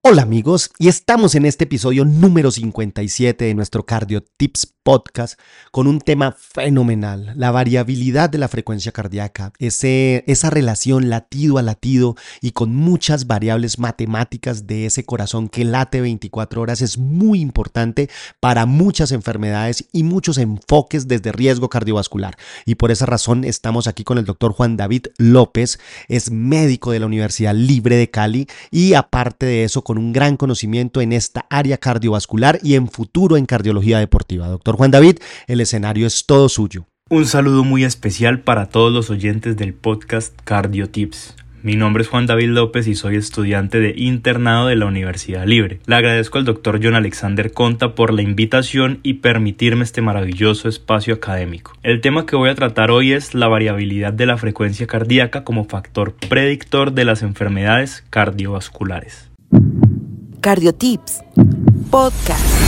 Hola amigos, y estamos en este episodio número 57 de nuestro Cardio Tips podcast con un tema fenomenal, la variabilidad de la frecuencia cardíaca, ese, esa relación latido a latido y con muchas variables matemáticas de ese corazón que late 24 horas es muy importante para muchas enfermedades y muchos enfoques desde riesgo cardiovascular. Y por esa razón estamos aquí con el doctor Juan David López, es médico de la Universidad Libre de Cali y aparte de eso con un gran conocimiento en esta área cardiovascular y en futuro en cardiología deportiva. Doctor Juan David, el escenario es todo suyo. Un saludo muy especial para todos los oyentes del podcast Cardio Tips. Mi nombre es Juan David López y soy estudiante de internado de la Universidad Libre. Le agradezco al doctor John Alexander Conta por la invitación y permitirme este maravilloso espacio académico. El tema que voy a tratar hoy es la variabilidad de la frecuencia cardíaca como factor predictor de las enfermedades cardiovasculares. Cardio Tips Podcast.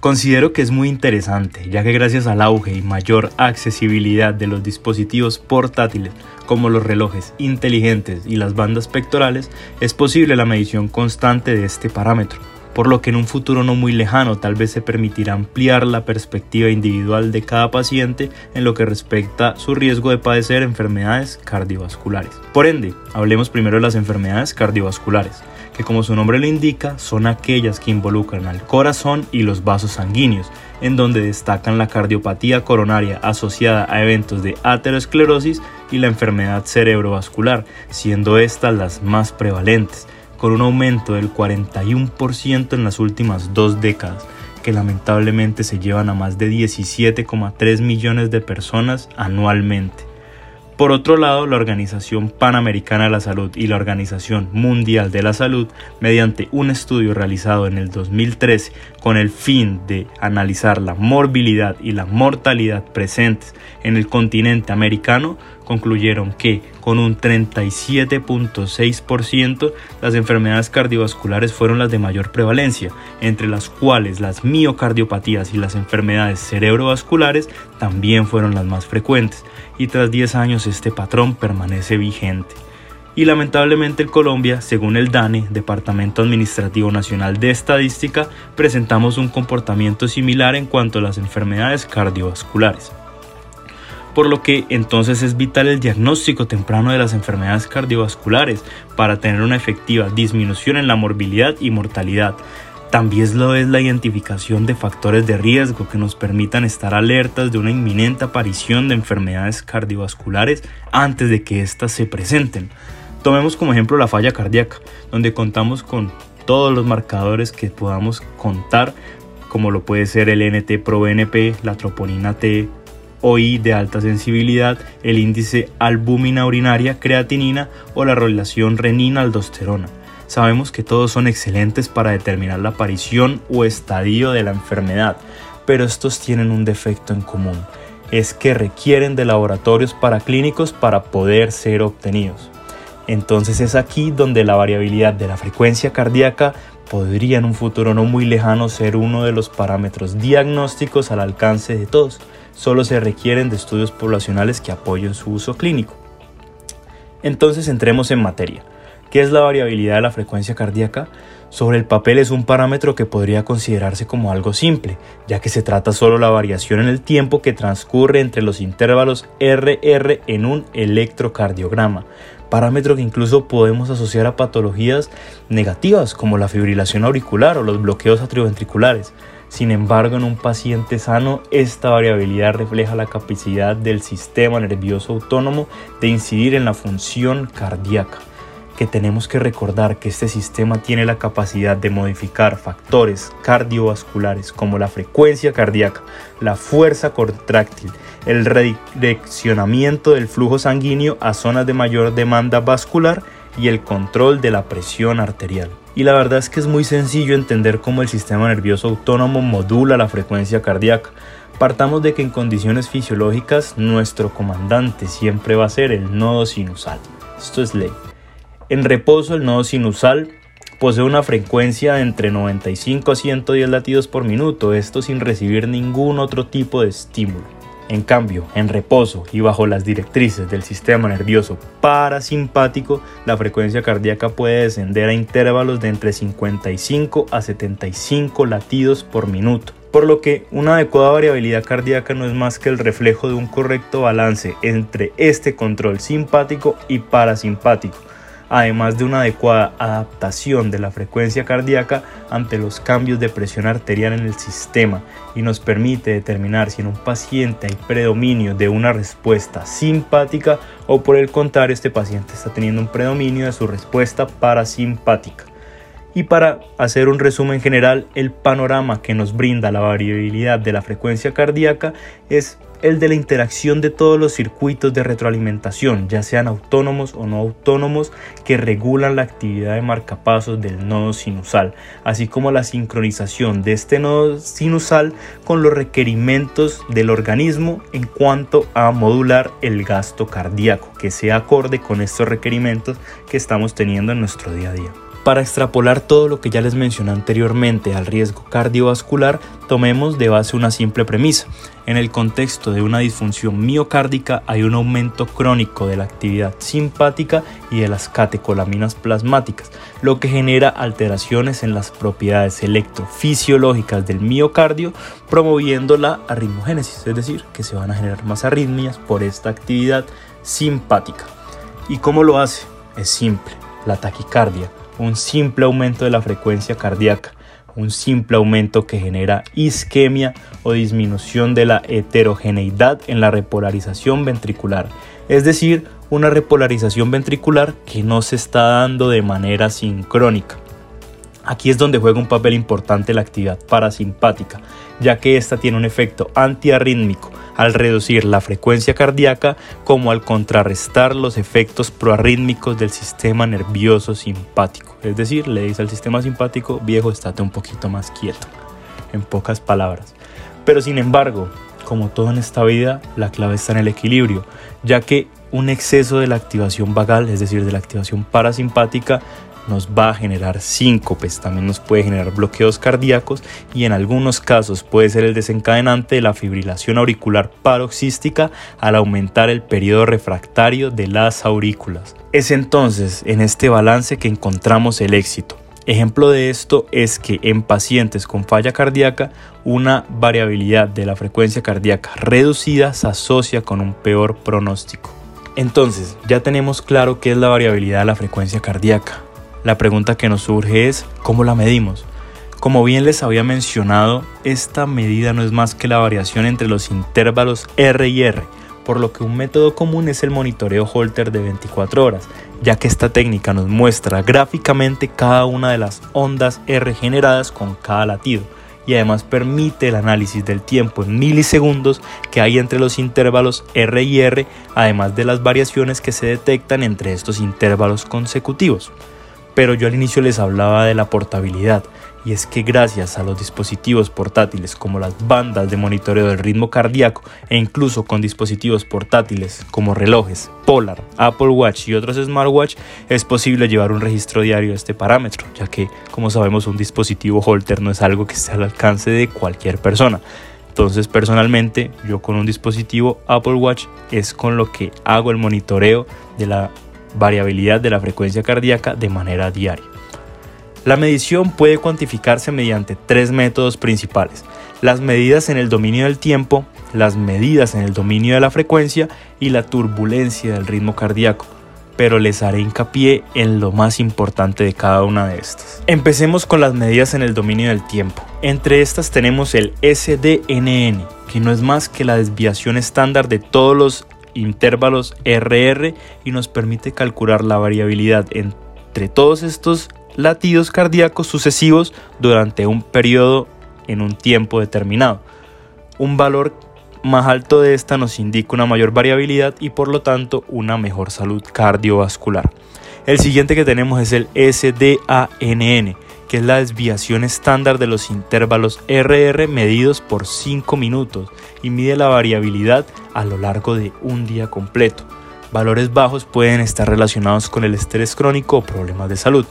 Considero que es muy interesante, ya que gracias al auge y mayor accesibilidad de los dispositivos portátiles como los relojes inteligentes y las bandas pectorales, es posible la medición constante de este parámetro, por lo que en un futuro no muy lejano tal vez se permitirá ampliar la perspectiva individual de cada paciente en lo que respecta su riesgo de padecer enfermedades cardiovasculares. Por ende, hablemos primero de las enfermedades cardiovasculares que como su nombre lo indica son aquellas que involucran al corazón y los vasos sanguíneos, en donde destacan la cardiopatía coronaria asociada a eventos de aterosclerosis y la enfermedad cerebrovascular, siendo estas las más prevalentes, con un aumento del 41% en las últimas dos décadas, que lamentablemente se llevan a más de 17,3 millones de personas anualmente. Por otro lado, la Organización Panamericana de la Salud y la Organización Mundial de la Salud, mediante un estudio realizado en el 2013 con el fin de analizar la morbilidad y la mortalidad presentes en el continente americano, concluyeron que con un 37.6% las enfermedades cardiovasculares fueron las de mayor prevalencia, entre las cuales las miocardiopatías y las enfermedades cerebrovasculares también fueron las más frecuentes, y tras 10 años este patrón permanece vigente. Y lamentablemente en Colombia, según el DANE, Departamento Administrativo Nacional de Estadística, presentamos un comportamiento similar en cuanto a las enfermedades cardiovasculares por lo que entonces es vital el diagnóstico temprano de las enfermedades cardiovasculares para tener una efectiva disminución en la morbilidad y mortalidad. También lo es la identificación de factores de riesgo que nos permitan estar alertas de una inminente aparición de enfermedades cardiovasculares antes de que éstas se presenten. Tomemos como ejemplo la falla cardíaca, donde contamos con todos los marcadores que podamos contar, como lo puede ser el NT-proBNP, la troponina T, OI de alta sensibilidad, el índice albúmina urinaria, creatinina o la relación renina-aldosterona. Sabemos que todos son excelentes para determinar la aparición o estadio de la enfermedad, pero estos tienen un defecto en común, es que requieren de laboratorios paraclínicos para poder ser obtenidos. Entonces es aquí donde la variabilidad de la frecuencia cardíaca podría en un futuro no muy lejano ser uno de los parámetros diagnósticos al alcance de todos solo se requieren de estudios poblacionales que apoyen su uso clínico. Entonces entremos en materia. ¿Qué es la variabilidad de la frecuencia cardíaca? Sobre el papel es un parámetro que podría considerarse como algo simple, ya que se trata solo la variación en el tiempo que transcurre entre los intervalos RR en un electrocardiograma, parámetro que incluso podemos asociar a patologías negativas como la fibrilación auricular o los bloqueos atrioventriculares. Sin embargo, en un paciente sano, esta variabilidad refleja la capacidad del sistema nervioso autónomo de incidir en la función cardíaca, que tenemos que recordar que este sistema tiene la capacidad de modificar factores cardiovasculares como la frecuencia cardíaca, la fuerza contráctil, el redireccionamiento del flujo sanguíneo a zonas de mayor demanda vascular y el control de la presión arterial. Y la verdad es que es muy sencillo entender cómo el sistema nervioso autónomo modula la frecuencia cardíaca. Partamos de que en condiciones fisiológicas nuestro comandante siempre va a ser el nodo sinusal. Esto es ley. En reposo el nodo sinusal posee una frecuencia entre 95 a 110 latidos por minuto, esto sin recibir ningún otro tipo de estímulo. En cambio, en reposo y bajo las directrices del sistema nervioso parasimpático, la frecuencia cardíaca puede descender a intervalos de entre 55 a 75 latidos por minuto. Por lo que una adecuada variabilidad cardíaca no es más que el reflejo de un correcto balance entre este control simpático y parasimpático, además de una adecuada adaptación de la frecuencia cardíaca ante los cambios de presión arterial en el sistema y nos permite determinar si en un paciente hay predominio de una respuesta simpática o por el contrario este paciente está teniendo un predominio de su respuesta parasimpática. Y para hacer un resumen general, el panorama que nos brinda la variabilidad de la frecuencia cardíaca es el de la interacción de todos los circuitos de retroalimentación, ya sean autónomos o no autónomos, que regulan la actividad de marcapasos del nodo sinusal, así como la sincronización de este nodo sinusal con los requerimientos del organismo en cuanto a modular el gasto cardíaco, que sea acorde con estos requerimientos que estamos teniendo en nuestro día a día. Para extrapolar todo lo que ya les mencioné anteriormente al riesgo cardiovascular, tomemos de base una simple premisa. En el contexto de una disfunción miocárdica hay un aumento crónico de la actividad simpática y de las catecolaminas plasmáticas, lo que genera alteraciones en las propiedades electrofisiológicas del miocardio, promoviendo la arritmogénesis, es decir, que se van a generar más arritmias por esta actividad simpática. ¿Y cómo lo hace? Es simple, la taquicardia un simple aumento de la frecuencia cardíaca, un simple aumento que genera isquemia o disminución de la heterogeneidad en la repolarización ventricular, es decir, una repolarización ventricular que no se está dando de manera sincrónica. Aquí es donde juega un papel importante la actividad parasimpática, ya que esta tiene un efecto antiarrítmico al reducir la frecuencia cardíaca como al contrarrestar los efectos proarrítmicos del sistema nervioso simpático. Es decir, le dice al sistema simpático, viejo, estate un poquito más quieto, en pocas palabras. Pero sin embargo, como todo en esta vida, la clave está en el equilibrio, ya que un exceso de la activación vagal, es decir, de la activación parasimpática, nos va a generar síncopes, también nos puede generar bloqueos cardíacos y en algunos casos puede ser el desencadenante de la fibrilación auricular paroxística al aumentar el periodo refractario de las aurículas. Es entonces en este balance que encontramos el éxito. Ejemplo de esto es que en pacientes con falla cardíaca, una variabilidad de la frecuencia cardíaca reducida se asocia con un peor pronóstico. Entonces, ya tenemos claro qué es la variabilidad de la frecuencia cardíaca. La pregunta que nos surge es, ¿cómo la medimos? Como bien les había mencionado, esta medida no es más que la variación entre los intervalos R y R, por lo que un método común es el monitoreo Holter de 24 horas, ya que esta técnica nos muestra gráficamente cada una de las ondas R generadas con cada latido y además permite el análisis del tiempo en milisegundos que hay entre los intervalos R y R, además de las variaciones que se detectan entre estos intervalos consecutivos. Pero yo al inicio les hablaba de la portabilidad, y es que gracias a los dispositivos portátiles como las bandas de monitoreo del ritmo cardíaco e incluso con dispositivos portátiles como relojes, Polar, Apple Watch y otros smartwatch es posible llevar un registro diario de este parámetro, ya que como sabemos un dispositivo Holter no es algo que esté al alcance de cualquier persona. Entonces personalmente yo con un dispositivo Apple Watch es con lo que hago el monitoreo de la variabilidad de la frecuencia cardíaca de manera diaria. La medición puede cuantificarse mediante tres métodos principales. Las medidas en el dominio del tiempo, las medidas en el dominio de la frecuencia y la turbulencia del ritmo cardíaco, pero les haré hincapié en lo más importante de cada una de estas. Empecemos con las medidas en el dominio del tiempo. Entre estas tenemos el SDNN, que no es más que la desviación estándar de todos los intervalos RR y nos permite calcular la variabilidad entre todos estos latidos cardíacos sucesivos durante un periodo en un tiempo determinado. Un valor más alto de esta nos indica una mayor variabilidad y por lo tanto una mejor salud cardiovascular. El siguiente que tenemos es el SDANN, que es la desviación estándar de los intervalos RR medidos por 5 minutos y mide la variabilidad a lo largo de un día completo. Valores bajos pueden estar relacionados con el estrés crónico o problemas de salud.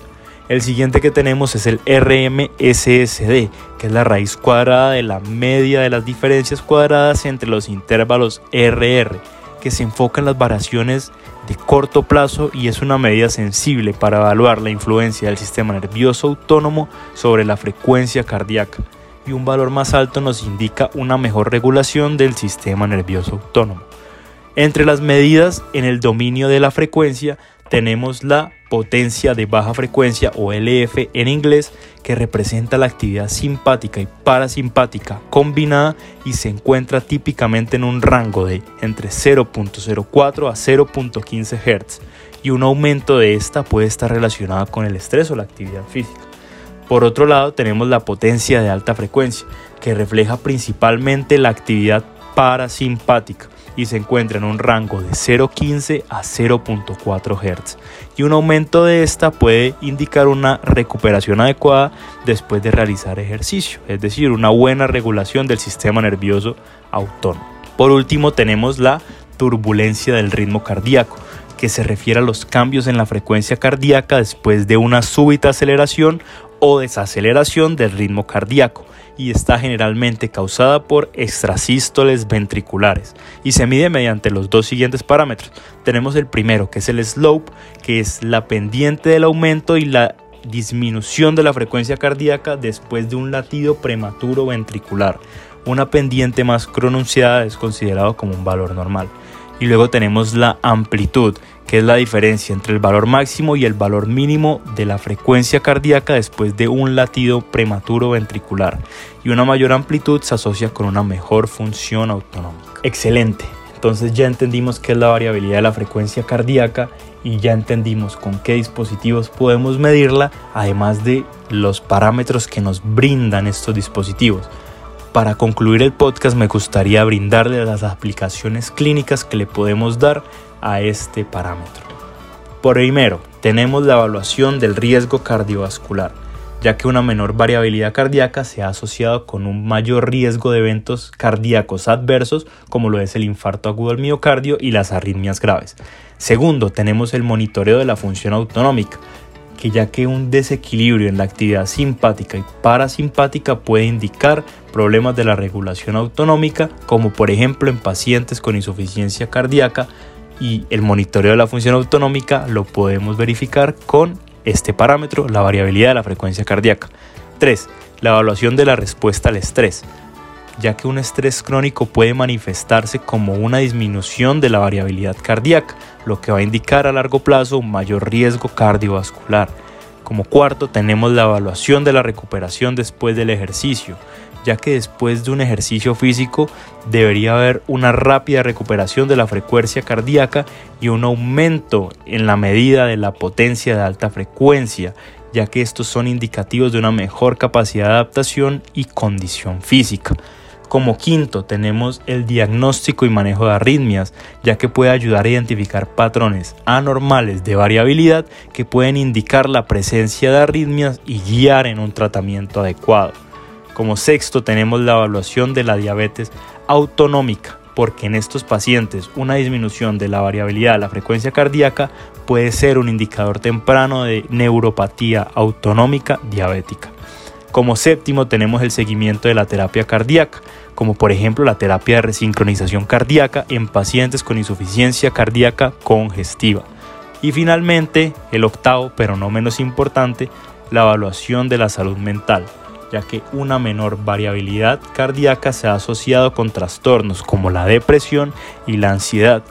El siguiente que tenemos es el RMSSD, que es la raíz cuadrada de la media de las diferencias cuadradas entre los intervalos RR, que se enfoca en las variaciones de corto plazo y es una medida sensible para evaluar la influencia del sistema nervioso autónomo sobre la frecuencia cardíaca. Y un valor más alto nos indica una mejor regulación del sistema nervioso autónomo. Entre las medidas en el dominio de la frecuencia tenemos la potencia de baja frecuencia o LF en inglés que representa la actividad simpática y parasimpática combinada y se encuentra típicamente en un rango de entre 0.04 a 0.15 Hz y un aumento de esta puede estar relacionado con el estrés o la actividad física. Por otro lado tenemos la potencia de alta frecuencia que refleja principalmente la actividad parasimpática y se encuentra en un rango de 0.15 a 0.4 Hz y un aumento de esta puede indicar una recuperación adecuada después de realizar ejercicio, es decir, una buena regulación del sistema nervioso autónomo. Por último tenemos la turbulencia del ritmo cardíaco, que se refiere a los cambios en la frecuencia cardíaca después de una súbita aceleración o desaceleración del ritmo cardíaco y está generalmente causada por extrasístoles ventriculares y se mide mediante los dos siguientes parámetros. Tenemos el primero que es el slope, que es la pendiente del aumento y la disminución de la frecuencia cardíaca después de un latido prematuro ventricular. Una pendiente más pronunciada es considerado como un valor normal. Y luego tenemos la amplitud, que es la diferencia entre el valor máximo y el valor mínimo de la frecuencia cardíaca después de un latido prematuro ventricular. Y una mayor amplitud se asocia con una mejor función autonómica. Excelente. Entonces ya entendimos qué es la variabilidad de la frecuencia cardíaca y ya entendimos con qué dispositivos podemos medirla, además de los parámetros que nos brindan estos dispositivos. Para concluir el podcast me gustaría brindarle las aplicaciones clínicas que le podemos dar a este parámetro. Por primero, tenemos la evaluación del riesgo cardiovascular, ya que una menor variabilidad cardíaca se ha asociado con un mayor riesgo de eventos cardíacos adversos, como lo es el infarto agudo del miocardio y las arritmias graves. Segundo, tenemos el monitoreo de la función autonómica, que ya que un desequilibrio en la actividad simpática y parasimpática puede indicar problemas de la regulación autonómica, como por ejemplo en pacientes con insuficiencia cardíaca, y el monitoreo de la función autonómica lo podemos verificar con este parámetro, la variabilidad de la frecuencia cardíaca. 3. La evaluación de la respuesta al estrés, ya que un estrés crónico puede manifestarse como una disminución de la variabilidad cardíaca, lo que va a indicar a largo plazo un mayor riesgo cardiovascular. Como cuarto tenemos la evaluación de la recuperación después del ejercicio, ya que después de un ejercicio físico debería haber una rápida recuperación de la frecuencia cardíaca y un aumento en la medida de la potencia de alta frecuencia, ya que estos son indicativos de una mejor capacidad de adaptación y condición física. Como quinto tenemos el diagnóstico y manejo de arritmias, ya que puede ayudar a identificar patrones anormales de variabilidad que pueden indicar la presencia de arritmias y guiar en un tratamiento adecuado. Como sexto tenemos la evaluación de la diabetes autonómica, porque en estos pacientes una disminución de la variabilidad de la frecuencia cardíaca puede ser un indicador temprano de neuropatía autonómica diabética. Como séptimo tenemos el seguimiento de la terapia cardíaca, como por ejemplo la terapia de resincronización cardíaca en pacientes con insuficiencia cardíaca congestiva. Y finalmente, el octavo, pero no menos importante, la evaluación de la salud mental, ya que una menor variabilidad cardíaca se ha asociado con trastornos como la depresión y la ansiedad,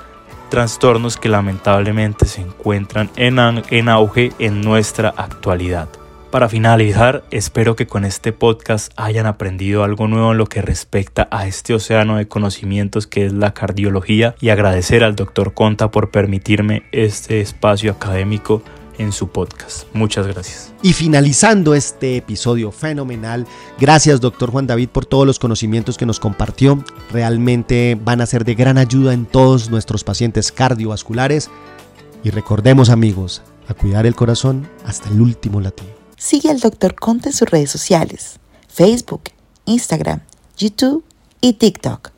trastornos que lamentablemente se encuentran en, auge en nuestra actualidad. Para finalizar, espero que con este podcast hayan aprendido algo nuevo en lo que respecta a este océano de conocimientos que es la cardiología y agradecer al doctor Conta por permitirme este espacio académico en su podcast. Muchas gracias. Y finalizando este episodio fenomenal, gracias doctor Juan David por todos los conocimientos que nos compartió. Realmente van a ser de gran ayuda en todos nuestros pacientes cardiovasculares. Y recordemos amigos, a cuidar el corazón hasta el último latido. Sigue al doctor Conte en sus redes sociales, Facebook, Instagram, YouTube y TikTok